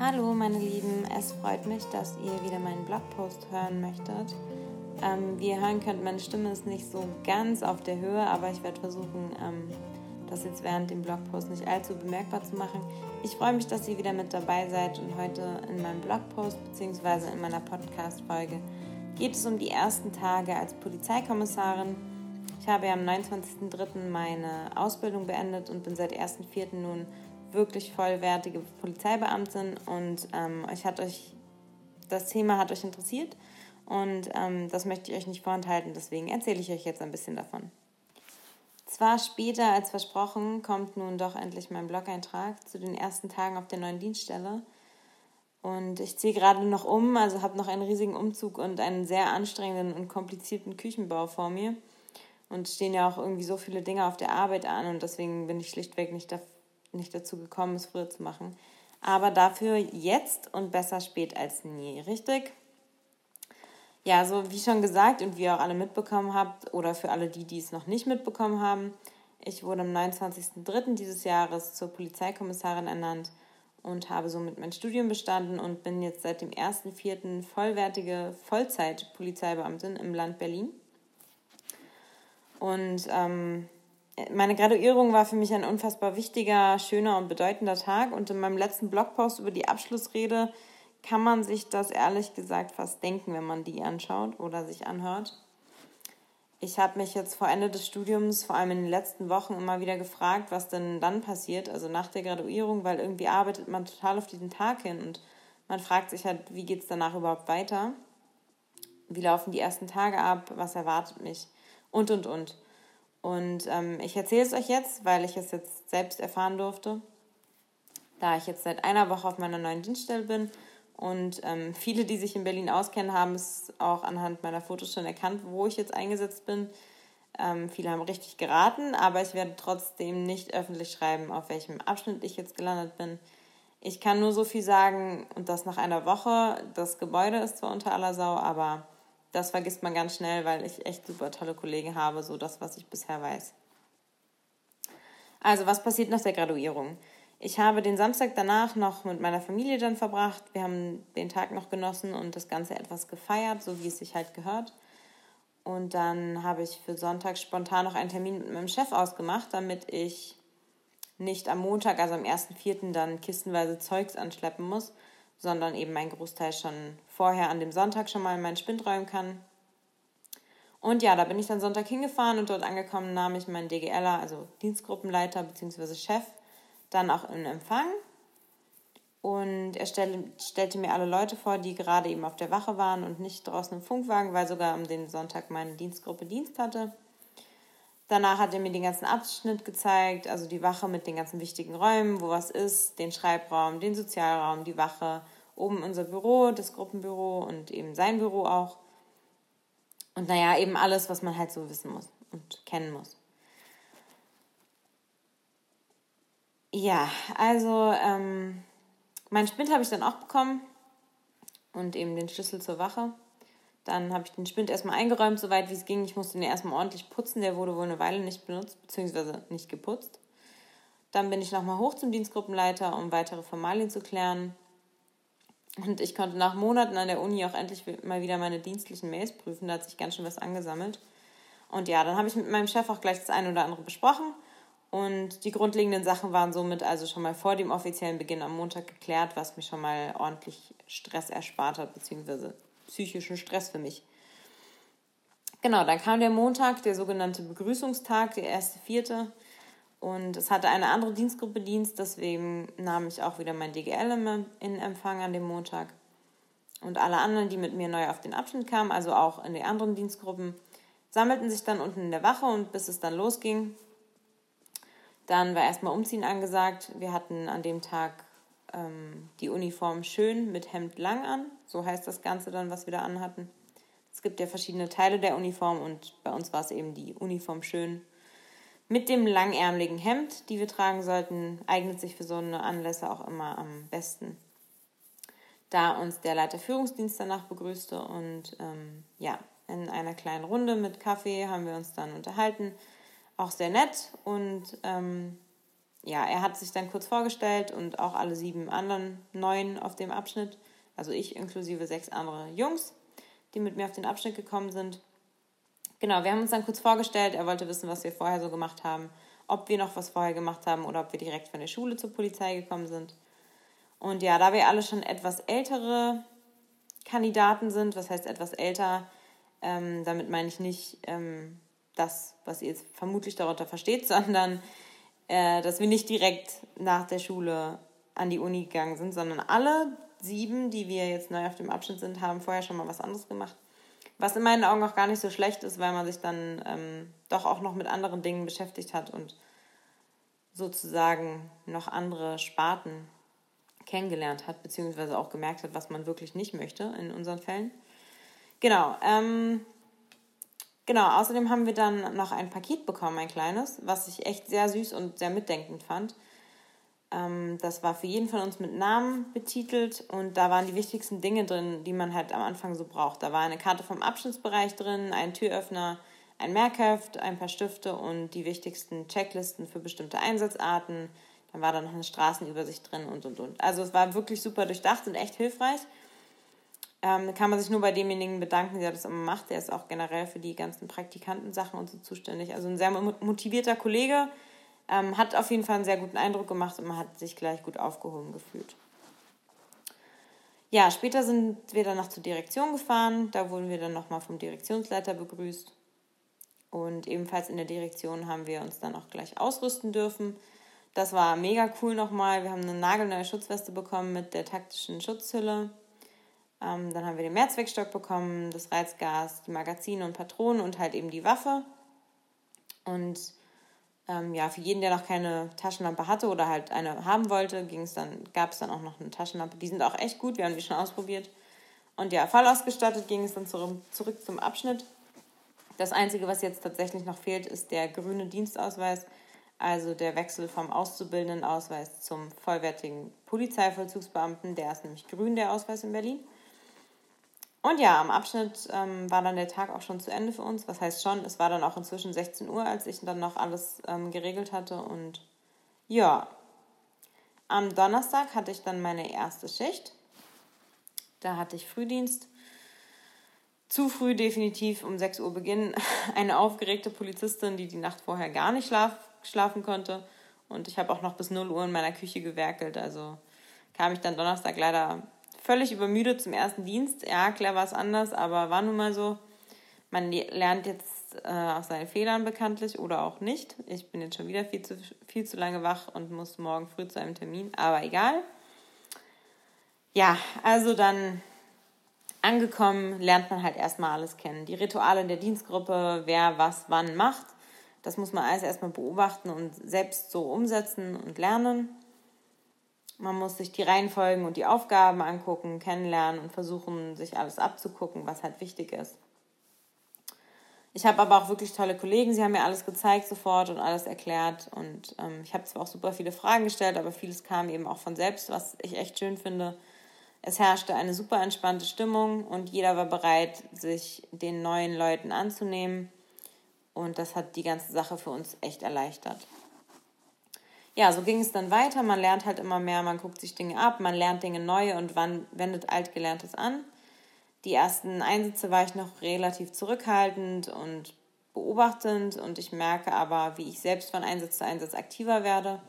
Hallo meine Lieben, es freut mich, dass ihr wieder meinen Blogpost hören möchtet. Ähm, wie ihr hören könnt, meine Stimme ist nicht so ganz auf der Höhe, aber ich werde versuchen, ähm, das jetzt während dem Blogpost nicht allzu bemerkbar zu machen. Ich freue mich, dass ihr wieder mit dabei seid und heute in meinem Blogpost bzw. in meiner Podcast-Folge geht es um die ersten Tage als Polizeikommissarin. Ich habe ja am 29.03. meine Ausbildung beendet und bin seit 1.04. nun wirklich vollwertige Polizeibeamtin und ähm, euch hat euch das Thema hat euch interessiert und ähm, das möchte ich euch nicht vorenthalten, deswegen erzähle ich euch jetzt ein bisschen davon. Zwar später als versprochen kommt nun doch endlich mein Blog-Eintrag zu den ersten Tagen auf der neuen Dienststelle. Und ich ziehe gerade noch um, also habe noch einen riesigen Umzug und einen sehr anstrengenden und komplizierten Küchenbau vor mir. Und stehen ja auch irgendwie so viele Dinge auf der Arbeit an und deswegen bin ich schlichtweg nicht, nicht dazu gekommen, es früher zu machen. Aber dafür jetzt und besser spät als nie, richtig? Ja, so wie schon gesagt und wie ihr auch alle mitbekommen habt, oder für alle die, die es noch nicht mitbekommen haben, ich wurde am 29.03. dieses Jahres zur Polizeikommissarin ernannt und habe somit mein Studium bestanden und bin jetzt seit dem 1.04. vollwertige Vollzeit-Polizeibeamtin im Land Berlin. Und ähm, meine Graduierung war für mich ein unfassbar wichtiger, schöner und bedeutender Tag. Und in meinem letzten Blogpost über die Abschlussrede kann man sich das ehrlich gesagt fast denken, wenn man die anschaut oder sich anhört. Ich habe mich jetzt vor Ende des Studiums, vor allem in den letzten Wochen, immer wieder gefragt, was denn dann passiert, also nach der Graduierung, weil irgendwie arbeitet man total auf diesen Tag hin und man fragt sich halt, wie geht es danach überhaupt weiter? Wie laufen die ersten Tage ab? Was erwartet mich? Und, und, und. Und ähm, ich erzähle es euch jetzt, weil ich es jetzt selbst erfahren durfte, da ich jetzt seit einer Woche auf meiner neuen Dienststelle bin und ähm, viele, die sich in Berlin auskennen, haben es auch anhand meiner Fotos schon erkannt, wo ich jetzt eingesetzt bin. Ähm, viele haben richtig geraten, aber ich werde trotzdem nicht öffentlich schreiben, auf welchem Abschnitt ich jetzt gelandet bin. Ich kann nur so viel sagen, und das nach einer Woche. Das Gebäude ist zwar unter aller Sau, aber das vergisst man ganz schnell, weil ich echt super tolle Kollegen habe, so das, was ich bisher weiß. Also, was passiert nach der Graduierung? Ich habe den Samstag danach noch mit meiner Familie dann verbracht. Wir haben den Tag noch genossen und das Ganze etwas gefeiert, so wie es sich halt gehört. Und dann habe ich für Sonntag spontan noch einen Termin mit meinem Chef ausgemacht, damit ich nicht am Montag, also am 1.4. dann kistenweise Zeugs anschleppen muss, sondern eben meinen Großteil schon vorher an dem Sonntag schon mal in meinen Spind räumen kann. Und ja, da bin ich dann Sonntag hingefahren und dort angekommen nahm ich meinen DGLer, also Dienstgruppenleiter bzw. Chef, dann auch in Empfang. Und er stell, stellte mir alle Leute vor, die gerade eben auf der Wache waren und nicht draußen im Funkwagen, weil sogar am den Sonntag meine Dienstgruppe Dienst hatte. Danach hat er mir den ganzen Abschnitt gezeigt, also die Wache mit den ganzen wichtigen Räumen, wo was ist, den Schreibraum, den Sozialraum, die Wache, oben unser Büro, das Gruppenbüro und eben sein Büro auch. Und naja, eben alles, was man halt so wissen muss und kennen muss. Ja, also ähm, meinen Spind habe ich dann auch bekommen und eben den Schlüssel zur Wache. Dann habe ich den Spind erstmal eingeräumt, soweit wie es ging. Ich musste ihn erstmal ordentlich putzen. Der wurde wohl eine Weile nicht benutzt, beziehungsweise nicht geputzt. Dann bin ich nochmal hoch zum Dienstgruppenleiter, um weitere Formalien zu klären. Und ich konnte nach Monaten an der Uni auch endlich mal wieder meine dienstlichen Mails prüfen. Da hat sich ganz schön was angesammelt. Und ja, dann habe ich mit meinem Chef auch gleich das eine oder andere besprochen. Und die grundlegenden Sachen waren somit also schon mal vor dem offiziellen Beginn am Montag geklärt, was mir schon mal ordentlich Stress erspart hat, beziehungsweise psychischen Stress für mich. Genau, dann kam der Montag, der sogenannte Begrüßungstag, der erste vierte. Und es hatte eine andere Dienstgruppe Dienst, deswegen nahm ich auch wieder mein DGL in Empfang an dem Montag. Und alle anderen, die mit mir neu auf den Abschnitt kamen, also auch in den anderen Dienstgruppen, sammelten sich dann unten in der Wache und bis es dann losging, dann war erstmal Umziehen angesagt. Wir hatten an dem Tag ähm, die Uniform schön mit Hemd lang an. So heißt das Ganze dann, was wir da anhatten. Es gibt ja verschiedene Teile der Uniform und bei uns war es eben die Uniform schön. Mit dem langärmeligen Hemd, die wir tragen sollten, eignet sich für so eine Anlässe auch immer am besten. Da uns der Leiter Führungsdienst danach begrüßte und ähm, ja, in einer kleinen Runde mit Kaffee haben wir uns dann unterhalten. Auch sehr nett und ähm, ja, er hat sich dann kurz vorgestellt und auch alle sieben anderen neuen auf dem Abschnitt, also ich inklusive sechs andere Jungs, die mit mir auf den Abschnitt gekommen sind. Genau, wir haben uns dann kurz vorgestellt. Er wollte wissen, was wir vorher so gemacht haben, ob wir noch was vorher gemacht haben oder ob wir direkt von der Schule zur Polizei gekommen sind. Und ja, da wir alle schon etwas ältere Kandidaten sind, was heißt etwas älter, ähm, damit meine ich nicht ähm, das, was ihr jetzt vermutlich darunter versteht, sondern äh, dass wir nicht direkt nach der Schule an die Uni gegangen sind, sondern alle sieben, die wir jetzt neu auf dem Abschnitt sind, haben vorher schon mal was anderes gemacht. Was in meinen Augen auch gar nicht so schlecht ist, weil man sich dann ähm, doch auch noch mit anderen Dingen beschäftigt hat und sozusagen noch andere Sparten kennengelernt hat, beziehungsweise auch gemerkt hat, was man wirklich nicht möchte in unseren Fällen. Genau. Ähm, genau, außerdem haben wir dann noch ein Paket bekommen, ein kleines, was ich echt sehr süß und sehr mitdenkend fand. Ähm, das war für jeden von uns mit Namen betitelt und da waren die wichtigsten Dinge drin, die man halt am Anfang so braucht. Da war eine Karte vom Abschnittsbereich drin, ein Türöffner, ein Merkheft, ein paar Stifte und die wichtigsten Checklisten für bestimmte Einsatzarten. Dann war da noch eine Straßenübersicht drin und und und. Also es war wirklich super durchdacht und echt hilfreich. Ähm, kann man sich nur bei demjenigen bedanken, der das immer macht. Der ist auch generell für die ganzen Praktikantensachen und so zuständig. Also ein sehr motivierter Kollege, ähm, hat auf jeden Fall einen sehr guten Eindruck gemacht und man hat sich gleich gut aufgehoben gefühlt. Ja, später sind wir dann noch zur Direktion gefahren. Da wurden wir dann nochmal vom Direktionsleiter begrüßt. Und ebenfalls in der Direktion haben wir uns dann auch gleich ausrüsten dürfen. Das war mega cool nochmal. Wir haben eine nagelneue Schutzweste bekommen mit der taktischen Schutzhülle. Ähm, dann haben wir den Mehrzweckstock bekommen, das Reizgas, die Magazine und Patronen und halt eben die Waffe. Und ähm, ja, für jeden, der noch keine Taschenlampe hatte oder halt eine haben wollte, dann, gab es dann auch noch eine Taschenlampe. Die sind auch echt gut, wir haben die schon ausprobiert. Und ja, voll ausgestattet ging es dann zurück, zurück zum Abschnitt. Das Einzige, was jetzt tatsächlich noch fehlt, ist der grüne Dienstausweis, also der Wechsel vom Auszubildendenausweis zum vollwertigen Polizeivollzugsbeamten. Der ist nämlich grün, der Ausweis in Berlin. Und ja, am Abschnitt ähm, war dann der Tag auch schon zu Ende für uns. Was heißt schon, es war dann auch inzwischen 16 Uhr, als ich dann noch alles ähm, geregelt hatte. Und ja, am Donnerstag hatte ich dann meine erste Schicht. Da hatte ich Frühdienst. Zu früh definitiv um 6 Uhr Beginn. Eine aufgeregte Polizistin, die die Nacht vorher gar nicht schlaf schlafen konnte. Und ich habe auch noch bis 0 Uhr in meiner Küche gewerkelt. Also kam ich dann Donnerstag leider völlig übermüdet zum ersten Dienst. Ja, klar war es anders, aber war nun mal so. Man lernt jetzt äh, aus seinen Fehlern bekanntlich oder auch nicht. Ich bin jetzt schon wieder viel zu, viel zu lange wach und muss morgen früh zu einem Termin, aber egal. Ja, also dann angekommen, lernt man halt erstmal alles kennen. Die Rituale in der Dienstgruppe, wer was wann macht, das muss man alles erstmal beobachten und selbst so umsetzen und lernen. Man muss sich die Reihenfolgen und die Aufgaben angucken, kennenlernen und versuchen, sich alles abzugucken, was halt wichtig ist. Ich habe aber auch wirklich tolle Kollegen, sie haben mir alles gezeigt sofort und alles erklärt. Und ähm, ich habe zwar auch super viele Fragen gestellt, aber vieles kam eben auch von selbst, was ich echt schön finde. Es herrschte eine super entspannte Stimmung und jeder war bereit, sich den neuen Leuten anzunehmen. Und das hat die ganze Sache für uns echt erleichtert ja, so ging es dann weiter. Man lernt halt immer mehr, man guckt sich Dinge ab, man lernt Dinge neu und wann wendet Altgelerntes an. Die ersten Einsätze war ich noch relativ zurückhaltend und beobachtend und ich merke aber, wie ich selbst von Einsatz zu Einsatz aktiver werde.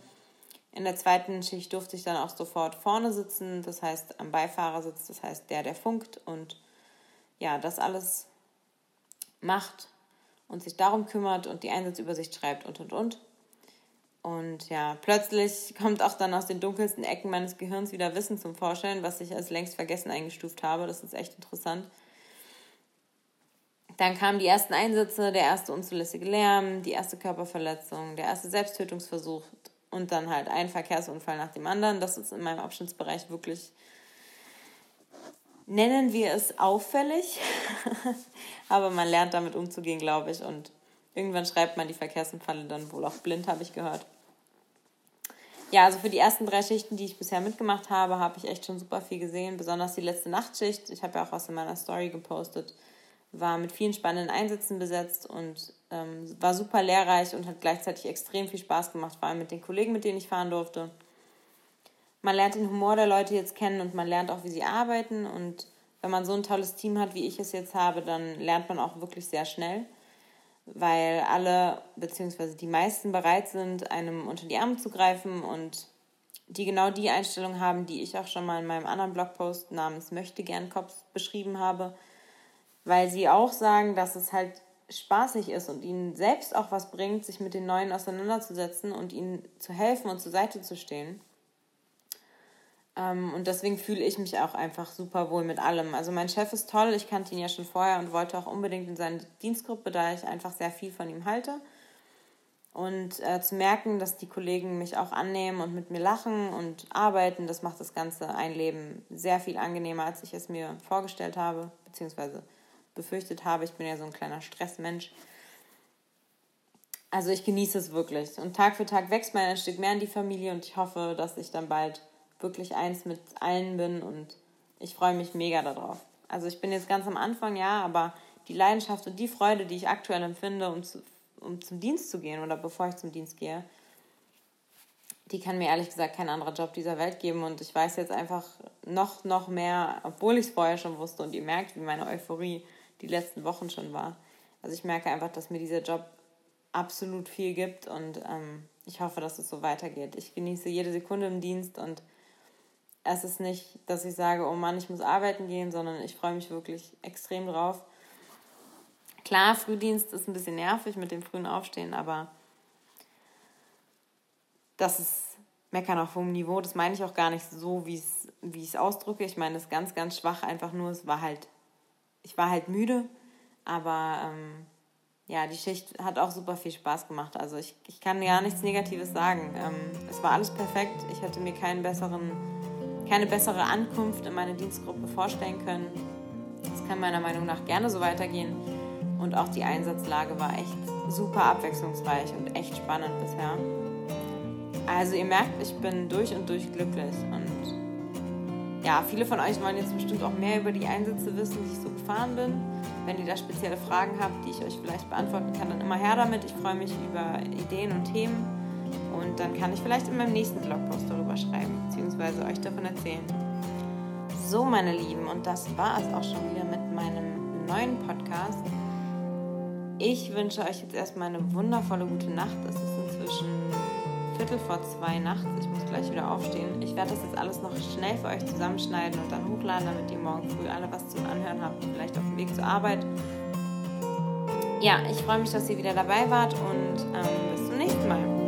In der zweiten Schicht durfte ich dann auch sofort vorne sitzen, das heißt am Beifahrersitz, das heißt der, der funkt und ja, das alles macht und sich darum kümmert und die Einsatzübersicht schreibt und und und. Und ja, plötzlich kommt auch dann aus den dunkelsten Ecken meines Gehirns wieder Wissen zum Vorschein, was ich als längst vergessen eingestuft habe. Das ist echt interessant. Dann kamen die ersten Einsätze, der erste unzulässige Lärm, die erste Körperverletzung, der erste Selbsttötungsversuch und dann halt ein Verkehrsunfall nach dem anderen. Das ist in meinem Abschnittsbereich wirklich, nennen wir es auffällig, aber man lernt damit umzugehen, glaube ich. Und Irgendwann schreibt man die Verkehrsunfälle dann wohl auch blind, habe ich gehört. Ja, also für die ersten drei Schichten, die ich bisher mitgemacht habe, habe ich echt schon super viel gesehen. Besonders die letzte Nachtschicht, ich habe ja auch was in meiner Story gepostet, war mit vielen spannenden Einsätzen besetzt und ähm, war super lehrreich und hat gleichzeitig extrem viel Spaß gemacht, vor allem mit den Kollegen, mit denen ich fahren durfte. Man lernt den Humor der Leute jetzt kennen und man lernt auch, wie sie arbeiten. Und wenn man so ein tolles Team hat, wie ich es jetzt habe, dann lernt man auch wirklich sehr schnell, weil alle bzw. die meisten bereit sind, einem unter die Arme zu greifen und die genau die Einstellung haben, die ich auch schon mal in meinem anderen Blogpost namens Möchte gern Cops beschrieben habe, weil sie auch sagen, dass es halt spaßig ist und ihnen selbst auch was bringt, sich mit den Neuen auseinanderzusetzen und ihnen zu helfen und zur Seite zu stehen. Ähm, und deswegen fühle ich mich auch einfach super wohl mit allem. Also mein Chef ist toll, ich kannte ihn ja schon vorher und wollte auch unbedingt in seine Dienstgruppe, da ich einfach sehr viel von ihm halte. Und äh, zu merken, dass die Kollegen mich auch annehmen und mit mir lachen und arbeiten, das macht das Ganze ein Leben sehr viel angenehmer, als ich es mir vorgestellt habe, beziehungsweise befürchtet habe. Ich bin ja so ein kleiner Stressmensch. Also ich genieße es wirklich. Und Tag für Tag wächst man ein Stück mehr in die Familie und ich hoffe, dass ich dann bald wirklich eins mit allen bin und ich freue mich mega darauf. Also ich bin jetzt ganz am Anfang, ja, aber die Leidenschaft und die Freude, die ich aktuell empfinde, um, zu, um zum Dienst zu gehen oder bevor ich zum Dienst gehe, die kann mir ehrlich gesagt kein anderer Job dieser Welt geben. Und ich weiß jetzt einfach noch, noch mehr, obwohl ich es vorher schon wusste und ihr merkt, wie meine Euphorie die letzten Wochen schon war. Also ich merke einfach, dass mir dieser Job absolut viel gibt und ähm, ich hoffe, dass es so weitergeht. Ich genieße jede Sekunde im Dienst und es ist nicht, dass ich sage, oh Mann, ich muss arbeiten gehen, sondern ich freue mich wirklich extrem drauf. Klar, Frühdienst ist ein bisschen nervig mit dem frühen Aufstehen, aber das ist Meckern auf hohem Niveau. Das meine ich auch gar nicht so, wie ich es ausdrücke. Ich meine es ganz, ganz schwach, einfach nur, es war halt, ich war halt müde, aber ähm, ja, die Schicht hat auch super viel Spaß gemacht. Also ich, ich kann gar nichts Negatives sagen. Ähm, es war alles perfekt. Ich hätte mir keinen besseren keine bessere Ankunft in meine Dienstgruppe vorstellen können. Es kann meiner Meinung nach gerne so weitergehen. Und auch die Einsatzlage war echt super abwechslungsreich und echt spannend bisher. Also ihr merkt, ich bin durch und durch glücklich. Und ja, viele von euch wollen jetzt bestimmt auch mehr über die Einsätze wissen, die ich so gefahren bin. Wenn ihr da spezielle Fragen habt, die ich euch vielleicht beantworten kann, dann immer her damit. Ich freue mich über Ideen und Themen. Und dann kann ich vielleicht in meinem nächsten Blogpost darüber schreiben, beziehungsweise euch davon erzählen. So, meine Lieben, und das war es auch schon wieder mit meinem neuen Podcast. Ich wünsche euch jetzt erstmal eine wundervolle gute Nacht. Es ist inzwischen Viertel vor zwei nachts. Ich muss gleich wieder aufstehen. Ich werde das jetzt alles noch schnell für euch zusammenschneiden und dann hochladen, damit ihr morgen früh alle was zum Anhören habt, vielleicht auf dem Weg zur Arbeit. Ja, ich freue mich, dass ihr wieder dabei wart und ähm, bis zum nächsten Mal.